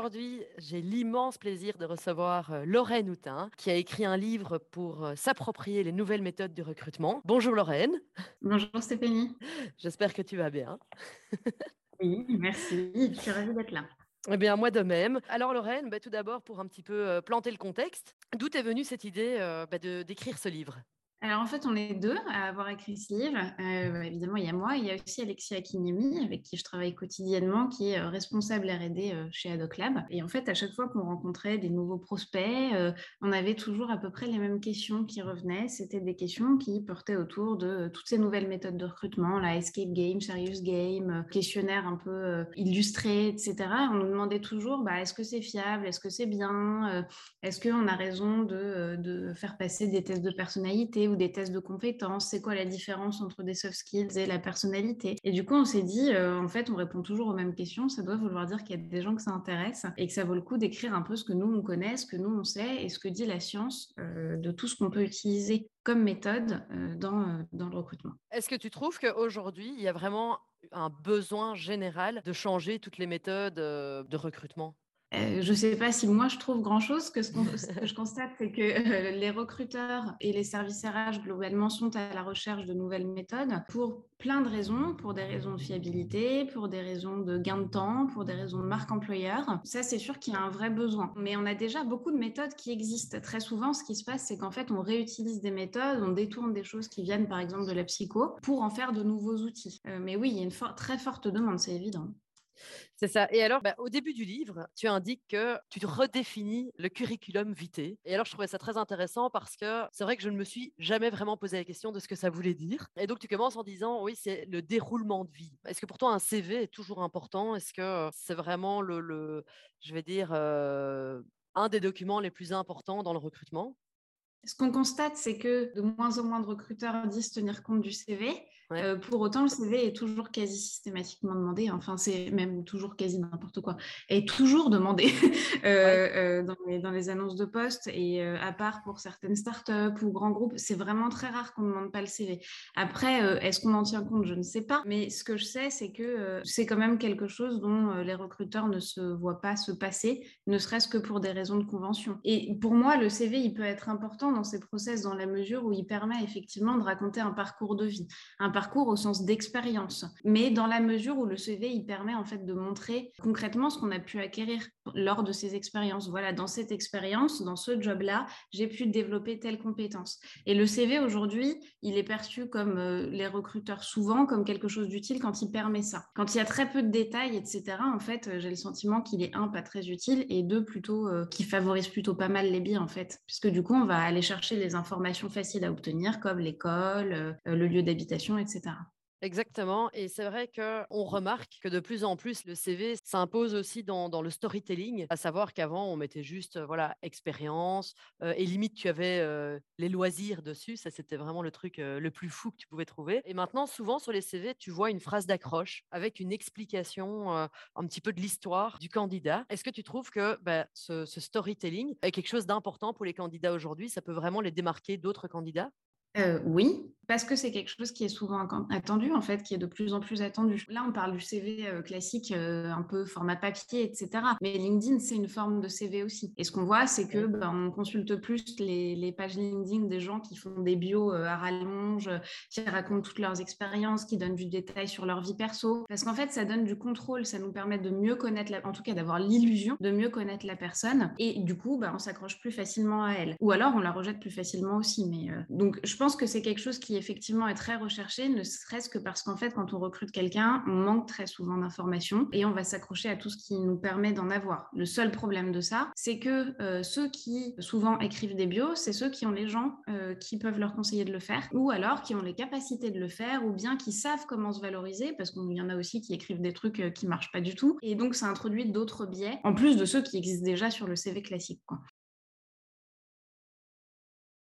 Aujourd'hui, j'ai l'immense plaisir de recevoir euh, Lorraine Houtin, qui a écrit un livre pour euh, s'approprier les nouvelles méthodes du recrutement. Bonjour Lorraine. Bonjour Stéphanie. J'espère que tu vas bien. oui, merci. Je suis ravie d'être là. Eh bien, moi de même. Alors Lorraine, bah, tout d'abord, pour un petit peu euh, planter le contexte, d'où est venue cette idée bah, d'écrire ce livre? Alors en fait, on est deux à avoir écrit ce livre. Euh, évidemment, il y a moi, il y a aussi Alexia Akinemi, avec qui je travaille quotidiennement, qui est euh, responsable R&D euh, chez Adoc Et en fait, à chaque fois qu'on rencontrait des nouveaux prospects, on avait toujours à peu près les mêmes questions qui revenaient. C'était des questions qui portaient autour de toutes ces nouvelles méthodes de recrutement, la escape game, serious game, questionnaire un peu illustré, etc. On nous demandait toujours, bah, est-ce que c'est fiable, est-ce que c'est bien, est-ce qu'on a raison de faire passer des tests de personnalité ou des tests de compétences, c'est quoi la différence entre des soft skills et la personnalité. Et du coup, on s'est dit, euh, en fait, on répond toujours aux mêmes questions, ça doit vouloir dire qu'il y a des gens que ça intéresse et que ça vaut le coup d'écrire un peu ce que nous, on connaît, ce que nous, on sait et ce que dit la science euh, de tout ce qu'on peut utiliser comme méthode euh, dans, dans le recrutement. Est-ce que tu trouves qu'aujourd'hui, il y a vraiment un besoin général de changer toutes les méthodes de recrutement? Euh, je ne sais pas si moi je trouve grand-chose. Ce, que je constate, c'est que euh, les recruteurs et les services RH globalement sont à la recherche de nouvelles méthodes pour plein de raisons, pour des raisons de fiabilité, pour des raisons de gain de temps, pour des raisons de marque employeur. Ça, c'est sûr qu'il y a un vrai besoin. Mais on a déjà beaucoup de méthodes qui existent. Très souvent, ce qui se passe, c'est qu'en fait, on réutilise des méthodes, on détourne des choses qui viennent, par exemple, de la psycho, pour en faire de nouveaux outils. Euh, mais oui, il y a une très forte demande, c'est évident. C'est ça. Et alors, bah, au début du livre, tu indiques que tu redéfinis le curriculum vitae. Et alors, je trouvais ça très intéressant parce que c'est vrai que je ne me suis jamais vraiment posé la question de ce que ça voulait dire. Et donc, tu commences en disant, oui, c'est le déroulement de vie. Est-ce que pour toi, un CV est toujours important? Est-ce que c'est vraiment le, je vais dire, euh, un des documents les plus importants dans le recrutement? Ce qu'on constate, c'est que de moins en moins de recruteurs disent tenir compte du CV. Euh, pour autant, le CV est toujours quasi systématiquement demandé. Enfin, c'est même toujours quasi n'importe quoi. Est toujours demandé euh, euh, dans, les, annonces de poste. Et à part pour certaines startups ou grands groupes, c'est vraiment très rare qu'on ne demande pas le CV. Après, est-ce qu'on en tient compte? Je ne sais pas. Mais ce que je sais, c'est que c'est quand même quelque chose dont les recruteurs ne se voient pas se passer, ne serait-ce que pour des raisons de convention. Et pour moi, le CV, il peut être important dans ces process dans la mesure où il permet effectivement de raconter un parcours de vie, un parcours au sens d'expérience, mais dans la mesure où le CV, il permet en fait de montrer concrètement ce qu'on a pu acquérir lors de ces expériences. Voilà, dans cette expérience, dans ce job-là, j'ai pu développer telle compétence. Et le CV aujourd'hui, il est perçu comme euh, les recruteurs souvent comme quelque chose d'utile quand il permet ça. Quand il y a très peu de détails, etc. En fait, euh, j'ai le sentiment qu'il est un pas très utile et deux plutôt euh, qui favorise plutôt pas mal les biais en fait, puisque du coup on va aller chercher les informations faciles à obtenir comme l'école, le lieu d'habitation, etc. Exactement. Et c'est vrai qu'on remarque que de plus en plus, le CV s'impose aussi dans, le storytelling, à savoir qu'avant, on mettait juste voilà expérience euh, et limite, tu avais euh, les loisirs dessus. Ça, c'était vraiment le truc euh, le plus fou que tu pouvais trouver. Et maintenant, souvent sur les CV, tu vois une phrase d'accroche avec une explication un petit peu de l'histoire du candidat. Est-ce que tu trouves que bah, ce storytelling est quelque chose d'important pour les candidats aujourd'hui? Ça peut vraiment les démarquer d'autres candidats? Euh, oui, parce que c'est quelque chose qui est souvent attendu, en fait, qui est de plus en plus attendu. Là, on parle du CV euh, classique, euh, un peu format papier, etc. Mais LinkedIn, c'est une forme de CV aussi. Et ce qu'on voit, c'est que ben, on consulte plus les, pages LinkedIn des gens qui font des bios à rallonge, qui racontent toutes leurs expériences, qui donnent du détail sur leur vie perso. Parce qu'en fait, ça donne du contrôle, ça nous permet de mieux connaître, en tout cas d'avoir l'illusion de mieux connaître la personne. Et du coup, ben, on s'accroche plus facilement à elle. Ou alors, on la rejette plus facilement aussi. Mais donc, je pense que c'est quelque chose qui effectivement est très recherché, ne serait-ce que parce qu'en fait, quand on recrute quelqu'un, on manque très souvent d'informations et on va s'accrocher à tout ce qui nous permet d'en avoir. Le seul problème de ça, c'est que euh, ceux qui souvent écrivent des bios, c'est ceux qui ont les gens euh, qui peuvent leur conseiller de le faire, ou alors qui ont les capacités de le faire, ou bien qui savent comment se valoriser, parce qu'il y en a aussi qui écrivent des trucs euh, qui marchent pas du tout. Et donc, ça introduit d'autres biais, en plus de ceux qui existent déjà sur le CV classique.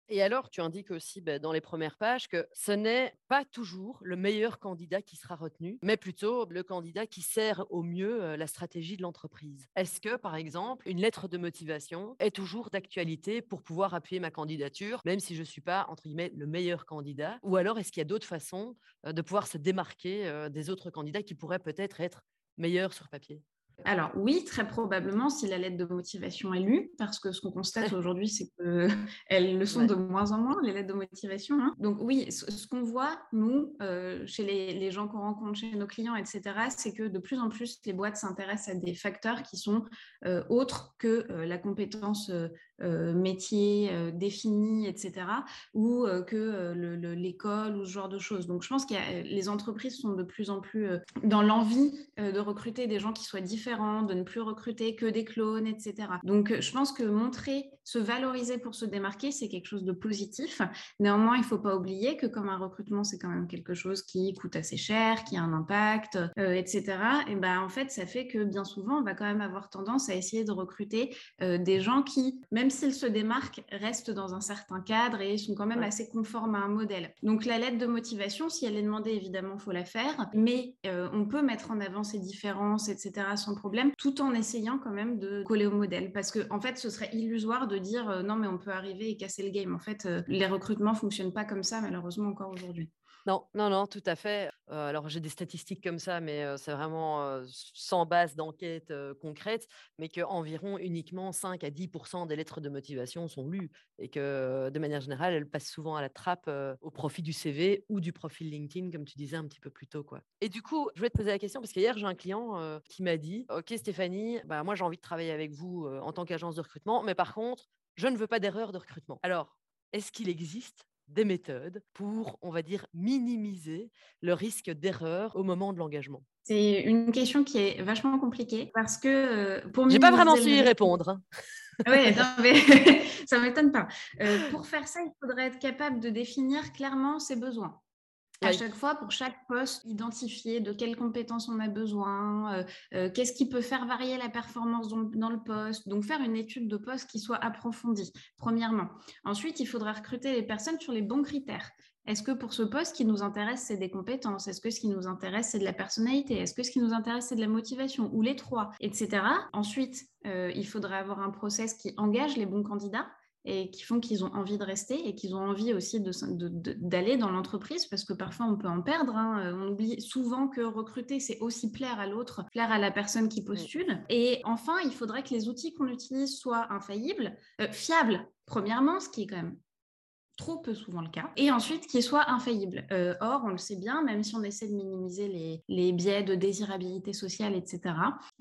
Et alors, tu indiques aussi bah, dans les premières pages que ce n'est pas toujours le meilleur candidat qui sera retenu, mais plutôt le candidat qui sert au mieux la stratégie de l'entreprise. Est-ce que, par exemple, une lettre de motivation est toujours d'actualité pour pouvoir appuyer ma candidature, même si je ne suis pas, entre guillemets, le meilleur candidat? Ou alors, est-ce qu'il y a d'autres façons de pouvoir se démarquer des autres candidats qui pourraient peut-être être meilleurs sur papier? Alors oui, très probablement si la lettre de motivation est lue, parce que ce qu'on constate aujourd'hui, c'est qu'elles le sont de moins en moins, les lettres de motivation. Hein. Donc oui, ce, qu'on voit, nous, euh, chez les, gens qu'on rencontre, chez nos clients, etc., c'est que de plus en plus, les boîtes s'intéressent à des facteurs qui sont euh, autres que euh, la compétence métier définie, etc., ou que l'école ou ce genre de choses. Donc je pense que les entreprises sont de plus en plus dans l'envie de recruter des gens qui soient différents de ne plus recruter que des clones, etc. Donc, euh, je pense que montrer, se valoriser pour se démarquer, c'est quelque chose de positif. Néanmoins, il ne faut pas oublier que comme un recrutement, c'est quand même quelque chose qui coûte assez cher, qui a un impact, euh, etc. Et ben, en fait, ça fait que bien souvent, on va quand même avoir tendance à essayer de recruter euh, des gens qui, même s'ils se démarquent, restent dans un certain cadre et sont quand même assez conformes à un modèle. Donc, la lettre de motivation, si elle est demandée, évidemment, il faut la faire, mais on peut mettre en avant ces différences, etc., sans problème, tout en essayant quand même de coller au modèle. Parce que, en fait, ce serait illusoire de dire euh, non, mais on peut arriver et casser le game. En fait, euh, les recrutements fonctionnent pas comme ça, malheureusement, encore aujourd'hui. Non, non, non, tout à fait. alors, j'ai des statistiques comme ça, mais c'est vraiment sans base d'enquête concrète, mais qu'environ uniquement 5 à 10% des lettres de motivation sont lues et que, de manière générale, elles passent souvent à la trappe au profit du CV ou du profil LinkedIn, comme tu disais un petit peu plus tôt. Et du coup, je voulais te poser la question, parce qu'hier, j'ai un client qui m'a dit Ok, Stéphanie, bah, moi, j'ai envie de travailler avec vous en tant qu'agence de recrutement, mais par contre, je ne veux pas d'erreur de recrutement. Alors, est-ce qu'il existe des méthodes pour, on va dire, minimiser le risque d'erreur au moment de l'engagement C'est une question qui est vachement compliquée parce que euh, pour J'ai pas vraiment su y répondre. Hein. oui, mais ça m'étonne pas. Euh, pour faire ça, il faudrait être capable de définir clairement ses besoins à chaque fois, pour chaque poste, identifier de quelles compétences on a besoin, euh, euh, qu'est-ce qui peut faire varier la performance dans, le poste. Donc, faire une étude de poste qui soit approfondie, premièrement. Ensuite, il faudra recruter les personnes sur les bons critères. Est-ce que pour ce poste, ce qui nous intéresse, c'est des compétences? Est-ce que ce qui nous intéresse, c'est de la personnalité? Est-ce que ce qui nous intéresse, c'est de la motivation Ou les trois, etc. Ensuite, euh, il faudra avoir un process qui engage les bons candidats et qui font qu'ils ont envie de rester et qu'ils ont envie aussi d'aller dans l'entreprise parce que parfois on peut en perdre. Hein. Euh, on oublie souvent que recruter, c'est aussi plaire à l'autre, plaire à la personne qui postule. Et enfin, il faudrait que les outils qu'on utilise soient infaillibles, euh, fiables, premièrement, ce qui est quand même trop peu souvent le cas, et ensuite qu'il soit infaillible. Euh, or, on le sait bien, même si on essaie de minimiser les, les biais de désirabilité sociale, etc.,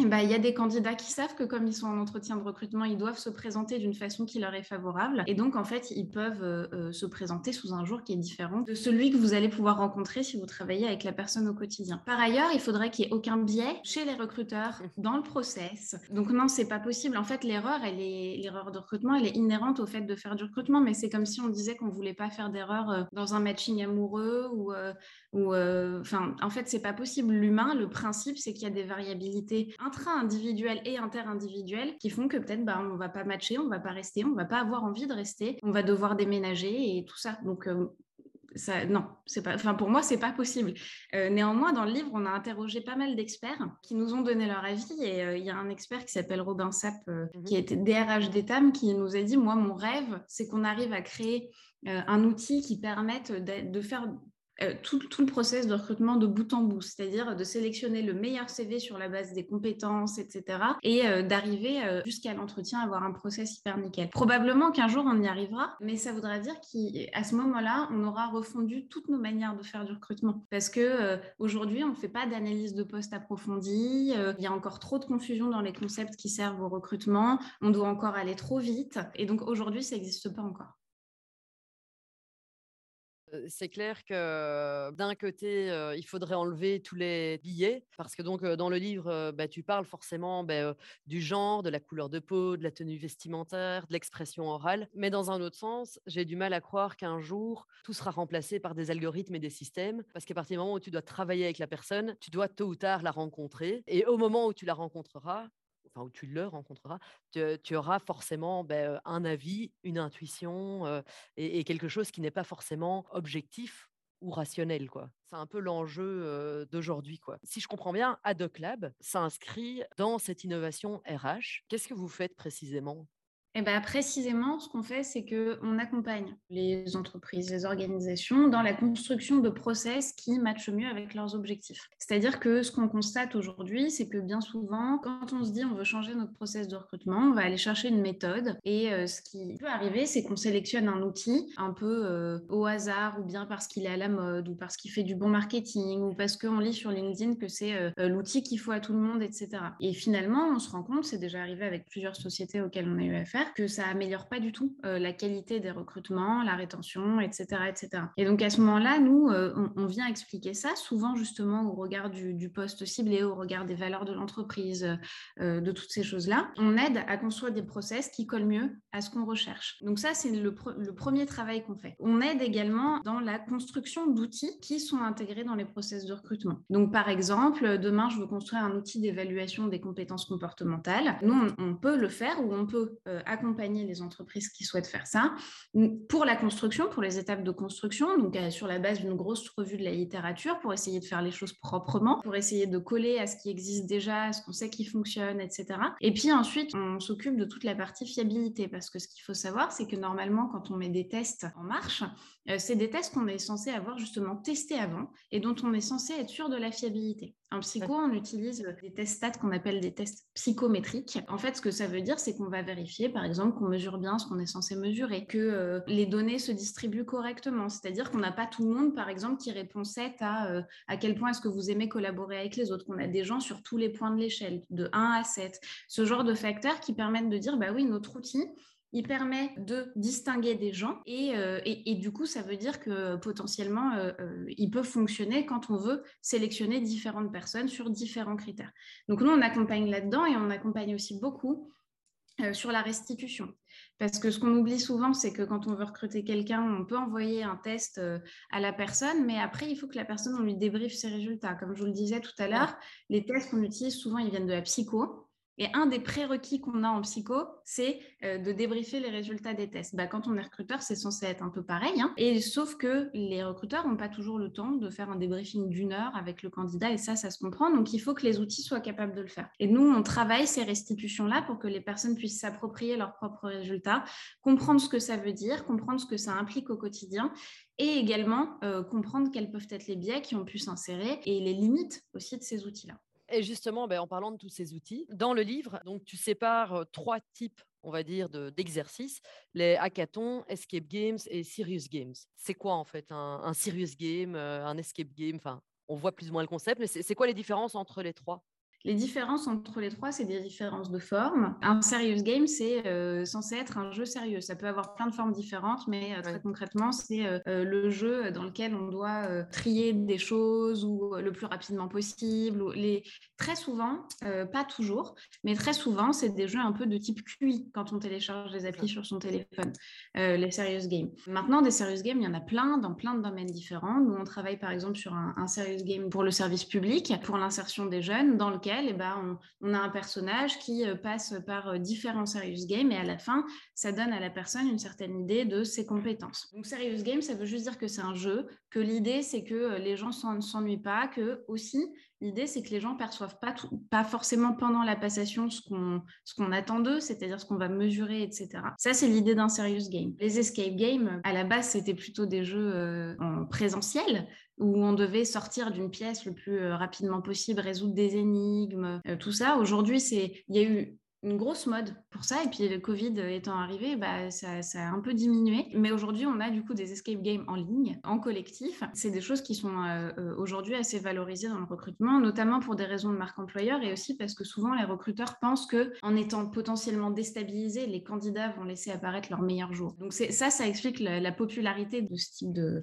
eh ben, il y a des candidats qui savent que comme ils sont en entretien de recrutement, ils doivent se présenter d'une façon qui leur est favorable, et donc en fait, ils peuvent euh, euh, se présenter sous un jour qui est différent de celui que vous allez pouvoir rencontrer si vous travaillez avec la personne au quotidien. Par ailleurs, il faudrait qu'il n'y ait aucun biais chez les recruteurs dans le process. Donc non, c'est pas possible. En fait, l'erreur, elle est l'erreur de recrutement, elle est inhérente au fait de faire du recrutement, mais c'est comme si on disait on voulait pas faire d'erreur euh, dans un matching amoureux ou, euh, ou euh, enfin, en fait, c'est pas possible. L'humain, le principe, c'est qu'il y a des variabilités intra-individuelles et inter-individuelles qui font que peut-être, bah, on va pas matcher, on va pas rester, on va pas avoir envie de rester, on va devoir déménager et tout ça. Donc, ça, non, c'est pas. Enfin, pour moi, c'est pas possible. néanmoins, dans le livre, on a interrogé pas mal d'experts qui nous ont donné leur avis. Et il y a un expert qui s'appelle Robin Sapp, mmh qui était DRH d'Etam, qui nous a dit moi, mon rêve, c'est qu'on arrive à créer un outil qui permette de faire euh, tout, le process de recrutement de bout en bout, c'est-à-dire de sélectionner le meilleur CV sur la base des compétences, etc. et euh, d'arriver euh, jusqu'à l'entretien, avoir un process hyper nickel. Probablement qu'un jour on y arrivera, mais ça voudra dire qu'à ce moment-là, on aura refondu toutes nos manières de faire du recrutement parce que aujourd'hui, on ne fait pas d'analyse de poste approfondie, il y a encore trop de confusion dans les concepts qui servent au recrutement, on doit encore aller trop vite et donc aujourd'hui, ça n'existe pas encore. C'est clair que d'un côté, il faudrait enlever tous les billets, parce que donc dans le livre, bah, tu parles forcément bah, du genre, de la couleur de peau, de la tenue vestimentaire, de l'expression orale. Mais dans un autre sens, j'ai du mal à croire qu'un jour, tout sera remplacé par des algorithmes et des systèmes, parce qu'à partir du moment où tu dois travailler avec la personne, tu dois tôt ou tard la rencontrer. Et au moment où tu la rencontreras, enfin où tu le rencontreras, tu, auras forcément ben, un avis, une intuition et, quelque chose qui n'est pas forcément objectif ou rationnel. quoi. C'est un peu l'enjeu d'aujourd'hui. quoi. Si je comprends bien, Adoc Lab s'inscrit dans cette innovation RH. Qu'est-ce que vous faites précisément? Eh ben, précisément, ce qu'on fait, c'est qu'on accompagne les entreprises, les organisations dans la construction de process qui matchent mieux avec leurs objectifs. C'est-à-dire que ce qu'on constate aujourd'hui, c'est que bien souvent, quand on se dit on veut changer notre process de recrutement, on va aller chercher une méthode. Et euh, ce qui peut arriver, c'est qu'on sélectionne un outil un peu euh, au hasard, ou bien parce qu'il est à la mode, ou parce qu'il fait du bon marketing, ou parce qu'on lit sur LinkedIn que c'est euh, l'outil qu'il faut à tout le monde, etc. Et finalement, on se rend compte, c'est déjà arrivé avec plusieurs sociétés auxquelles on a eu affaire, que ça améliore pas du tout euh, la qualité des recrutements, la rétention, etc., etc. Et donc à ce moment-là, nous, euh, on, vient expliquer ça, souvent justement au regard du, poste ciblé, au regard des valeurs de l'entreprise, euh, de toutes ces choses-là. On aide à construire des process qui collent mieux à ce qu'on recherche. Donc ça, c'est le, premier travail qu'on fait. On aide également dans la construction d'outils qui sont intégrés dans les process de recrutement. Donc par exemple, demain, je veux construire un outil d'évaluation des compétences comportementales. Nous, on, on peut le faire ou on peut accompagner les entreprises qui souhaitent faire ça pour la construction, pour les étapes de construction, donc euh, sur la base d'une grosse revue de la littérature pour essayer de faire les choses proprement, pour essayer de coller à ce qui existe déjà, à ce qu'on sait qui fonctionne, etc. Et puis ensuite, on s'occupe de toute la partie fiabilité parce que ce qu'il faut savoir, c'est que normalement, quand on met des tests en marche, euh, c'est des tests qu'on est censé avoir justement testés avant et dont on est censé être sûr de la fiabilité. En psycho, on utilise des tests stats qu'on appelle des tests psychométriques. En fait, ce que ça veut dire, c'est qu'on va vérifier, par exemple, qu'on mesure bien ce qu'on est censé mesurer, que euh, les données se distribuent correctement. C'est-à-dire qu'on n'a pas tout le monde, par exemple, qui répond 7 à euh, à quel point est-ce que vous aimez collaborer avec les autres, qu'on a des gens sur tous les points de l'échelle, de 1 à 7. Ce genre de facteurs qui permettent de dire, bah oui, notre outil, il permet de distinguer des gens euh, et, et, du coup, ça veut dire que potentiellement, euh, euh, il peut fonctionner quand on veut sélectionner différentes personnes sur différents critères. Donc nous, on accompagne là-dedans et on accompagne aussi beaucoup sur la restitution. Parce que ce qu'on oublie souvent, c'est que quand on veut recruter quelqu'un, on peut envoyer un test à la personne, mais après, il faut que la personne, on lui débriefe ses résultats. Comme je vous le disais tout à l'heure, les tests qu'on utilise souvent, ils viennent de la psycho. Et un des prérequis qu'on a en psycho, c'est euh, de débriefer les résultats des tests. Bah, quand on est recruteur, c'est censé être un peu pareil. Hein. Et sauf que les recruteurs n'ont pas toujours le temps de faire un débriefing d'une heure avec le candidat, et ça, ça se comprend. Donc, il faut que les outils soient capables de le faire. Et nous, on travaille ces restitutions-là pour que les personnes puissent s'approprier leurs propres résultats, comprendre ce que ça veut dire, comprendre ce que ça implique au quotidien, et également euh, comprendre quels peuvent être les biais qui ont pu s'insérer et les limites aussi de ces outils-là. Et justement, ben, en parlant de tous ces outils, dans le livre, donc tu sépares trois types on va dire, d'exercices, les hackathons, escape games et serious games. C'est quoi en fait un, serious game, un escape game? Enfin, on voit plus ou moins le concept, mais c'est quoi les différences entre les trois? Les différences entre les trois, c'est des différences de forme. Un serious game, c'est euh, censé être un jeu sérieux. Ça peut avoir plein de formes différentes, mais euh, très concrètement, c'est euh, le jeu dans lequel on doit trier des choses ou le plus rapidement possible. Ou les... Très souvent, pas toujours, mais très souvent, c'est des jeux un peu de type QI quand on télécharge les applis sur son téléphone, les serious games. Maintenant, des serious games, il y en a plein dans plein de domaines différents. Nous, on travaille par exemple sur un, un serious game pour le service public, pour l'insertion des jeunes, dans lequel eh ben, on, a un personnage qui euh, passe par euh, différents serious games et à la fin, ça donne à la personne une certaine idée de ses compétences. Donc serious game, ça veut juste dire que c'est un jeu, que l'idée c'est que euh, les gens ne s'ennuient pas, que aussi l'idée c'est que les gens perçoivent pas, pas forcément pendant la passation ce qu'on ce qu'on attend d'eux, c'est-à-dire ce qu'on va mesurer, etc. Ça c'est l'idée d'un serious game. Les escape games, à la base c'était plutôt des jeux en présentiel, où on devait sortir d'une pièce le plus euh, rapidement possible, résoudre des énigmes, euh, tout ça. Aujourd'hui, c'est il y a eu une grosse mode pour ça. Et puis le Covid étant arrivé, bah, ça, a un peu diminué. Mais aujourd'hui, on a du coup des escape games en ligne, en collectif. C'est des choses qui sont euh, aujourd'hui assez valorisées dans le recrutement, notamment pour des raisons de marque employeur et aussi parce que souvent les recruteurs pensent que en étant potentiellement déstabilisés, les candidats vont laisser apparaître leur meilleur jour. Donc ça, ça explique la popularité de ce type de,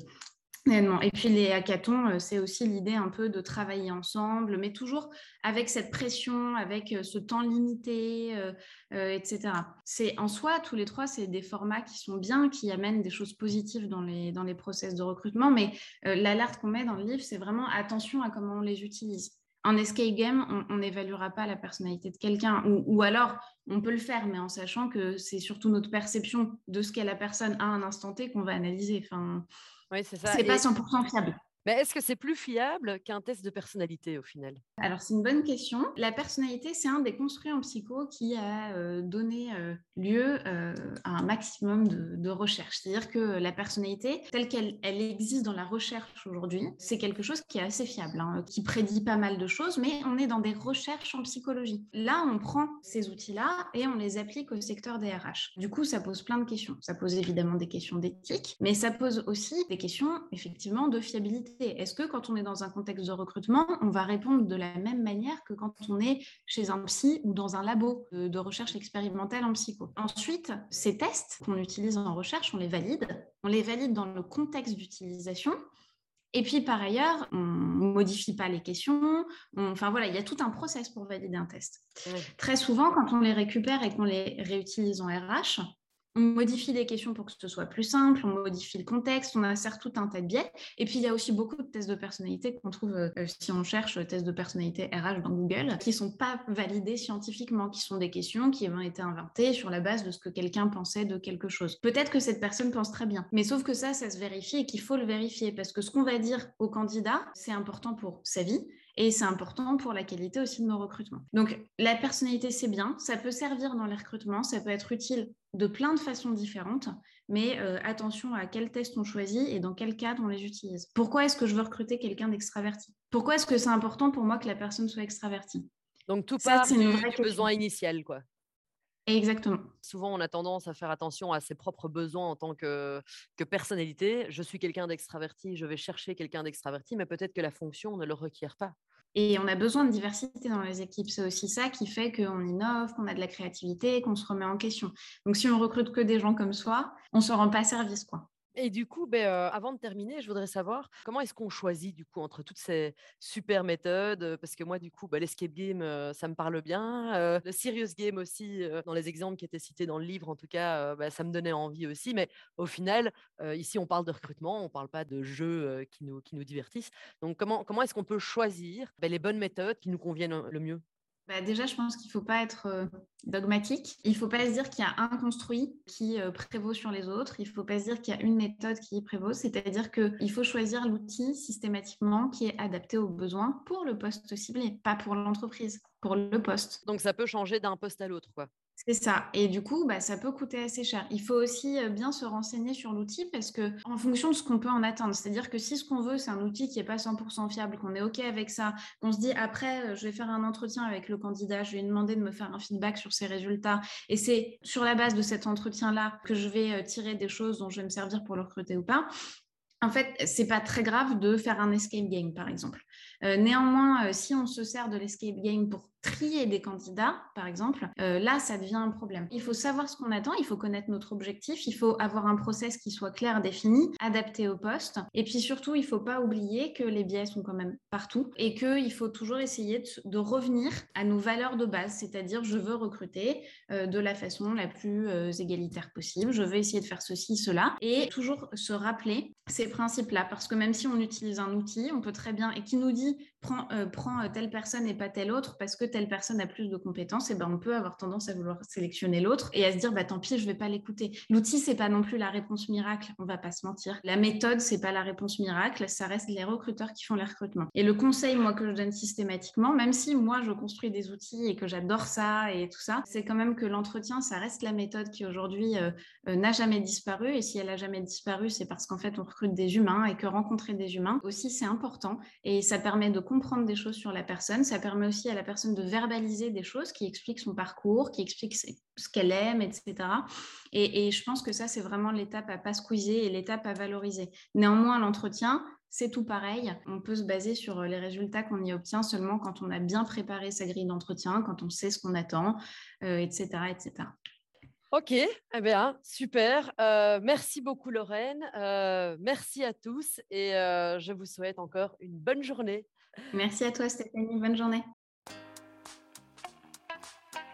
Et puis les hackathons, euh, c'est aussi l'idée un peu de travailler ensemble, mais toujours avec cette pression, avec euh, ce temps limité, euh, etc. C'est en soi, tous les trois, c'est des formats qui sont bien, qui amènent des choses positives dans les, dans les process de recrutement, mais l'alerte qu'on met dans le livre, c'est vraiment attention à comment on les utilise. En escape game, on n'évaluera pas la personnalité de quelqu'un, ou, alors on peut le faire, mais en sachant que c'est surtout notre perception de ce qu'est la personne à un instant T qu'on va analyser. Enfin, oui, c'est ça. C'est pas 100% fiable. Mais est-ce que c'est plus fiable qu'un test de personnalité au final? Alors c'est une bonne question. La personnalité, c'est un des construits en psycho qui a euh, donné euh, lieu euh, à un maximum de, recherches. C'est-à-dire que la personnalité, telle qu'elle elle existe dans la recherche aujourd'hui, c'est quelque chose qui est assez fiable, hein, qui prédit pas mal de choses, mais on est dans des recherches en psychologie. Là, on prend ces outils-là et on les applique au secteur des RH. Du coup, ça pose plein de questions. Ça pose évidemment des questions d'éthique, mais ça pose aussi des questions effectivement de fiabilité est-ce que quand on est dans un contexte de recrutement, on va répondre de la même manière que quand on est chez un psy ou dans un labo de, recherche expérimentale en psycho? Ensuite, ces tests qu'on utilise en recherche, on les valide. On les valide dans le contexte d'utilisation. Et puis par ailleurs, on modifie pas les questions. enfin voilà, il y a tout un process pour valider un test. Très souvent, quand on les récupère et qu'on les réutilise en RH, on modifie les questions pour que ce soit plus simple, on modifie le contexte, on insère tout un tas de biais. Et puis, il y a aussi beaucoup de tests de personnalité qu'on trouve, euh, si on cherche tests de personnalité RH dans Google, qui ne sont pas validés scientifiquement, qui sont des questions qui ont été inventées sur la base de ce que quelqu'un pensait de quelque chose. Peut-être que cette personne pense très bien, mais sauf que ça, ça se vérifie et qu'il faut le vérifier parce que ce qu'on va dire au candidat, c'est important pour sa vie, et c'est important pour la qualité aussi de nos recrutements. Donc la personnalité, c'est bien, ça peut servir dans les recrutements, ça peut être utile de plein de façons différentes, mais euh, attention à quel test on choisit et dans quel cadre on les utilise. Pourquoi est-ce que je veux recruter quelqu'un d'extraverti? Pourquoi est-ce que c'est important pour moi que la personne soit extravertie? Donc tout ça, c'est une vraie besoin initial, quoi. Exactement. Souvent, on a tendance à faire attention à ses propres besoins en tant que, que personnalité. Je suis quelqu'un d'extraverti, je vais chercher quelqu'un d'extraverti, mais peut-être que la fonction ne le requiert pas. Et on a besoin de diversité dans les équipes. C'est aussi ça qui fait qu'on innove, qu'on a de la créativité, qu'on se remet en question. Donc, si on recrute que des gens comme soi, on ne se rend pas service. quoi. Et du coup, ben, avant de terminer, je voudrais savoir comment est-ce qu'on choisit du coup entre toutes ces super méthodes Parce que moi, du coup, ben, l'escape game, ça me parle bien. le serious game aussi, dans les exemples qui étaient cités dans le livre, en tout cas, ben, ça me donnait envie aussi. Mais au final, ici, on parle de recrutement, on ne parle pas de jeux qui, nous, qui nous divertissent. Donc, comment, comment est-ce qu'on peut choisir les bonnes méthodes qui nous conviennent le mieux? Bah, déjà, je pense qu'il ne faut pas être euh, dogmatique. Il ne faut pas se dire qu'il y a un construit qui euh, prévaut sur les autres. Il ne faut pas se dire qu'il y a une méthode qui prévaut. C'est-à-dire qu'il faut choisir l'outil systématiquement qui est adapté aux besoins pour le poste ciblé, pas pour l'entreprise, pour le poste. Donc, ça peut changer d'un poste à l'autre, quoi. C'est ça. Et du coup, bah, ça peut coûter assez cher. Il faut aussi bien se renseigner sur l'outil parce que en fonction de ce qu'on peut en attendre, c'est-à-dire que si ce qu'on veut, c'est un outil qui n'est pas 100% fiable, qu'on est OK avec ça, qu'on se dit après, je vais faire un entretien avec le candidat, je vais lui demander de me faire un feedback sur ses résultats. Et c'est sur la base de cet entretien-là que je vais tirer des choses dont je vais me servir pour le recruter ou pas. En fait, c'est pas très grave de faire un escape game, par exemple. Néanmoins, si on se sert de l'escape game pour trier des candidats, par exemple, euh, là, ça devient un problème. Il faut savoir ce qu'on attend, il faut connaître notre objectif, il faut avoir un process qui soit clair, défini, adapté au poste. Et puis surtout, il ne faut pas oublier que les biais sont quand même partout et qu'il faut toujours essayer de, revenir à nos valeurs de base, c'est-à-dire je veux recruter euh, de la façon la plus euh, égalitaire possible, je veux essayer de faire ceci, cela, et toujours se rappeler ces principes-là, parce que même si on utilise un outil, on peut très bien, et qui nous dit prends, prends telle personne et pas telle autre, parce que telle personne a plus de compétences, et ben on peut avoir tendance à vouloir sélectionner l'autre et à se dire bah tant pis, je vais pas l'écouter. L'outil c'est pas non plus la réponse miracle, on va pas se mentir. La méthode c'est pas la réponse miracle, ça reste les recruteurs qui font les recrutements. Et le conseil moi que je donne systématiquement, même si moi je construis des outils et que j'adore ça et tout ça, c'est quand même que l'entretien ça reste la méthode qui aujourd'hui euh, euh, n'a jamais disparu et si elle a jamais disparu, c'est parce qu'en fait on recrute des humains et que rencontrer des humains aussi c'est important et ça permet de comprendre des choses sur la personne, ça permet aussi à la personne de verbaliser des choses qui expliquent son parcours, qui expliquent ce qu'elle aime, etc. Et, je pense que ça, c'est vraiment l'étape à pas squeezer et l'étape à valoriser. Néanmoins, l'entretien, c'est tout pareil. On peut se baser sur les résultats qu'on y obtient seulement quand on a bien préparé sa grille d'entretien, quand on sait ce qu'on attend, etc., euh, etc. Ok, eh bien, super. Euh, merci beaucoup Lorraine. Euh, merci à tous et euh, je vous souhaite encore une bonne journée. Merci à toi Stéphanie, bonne journée.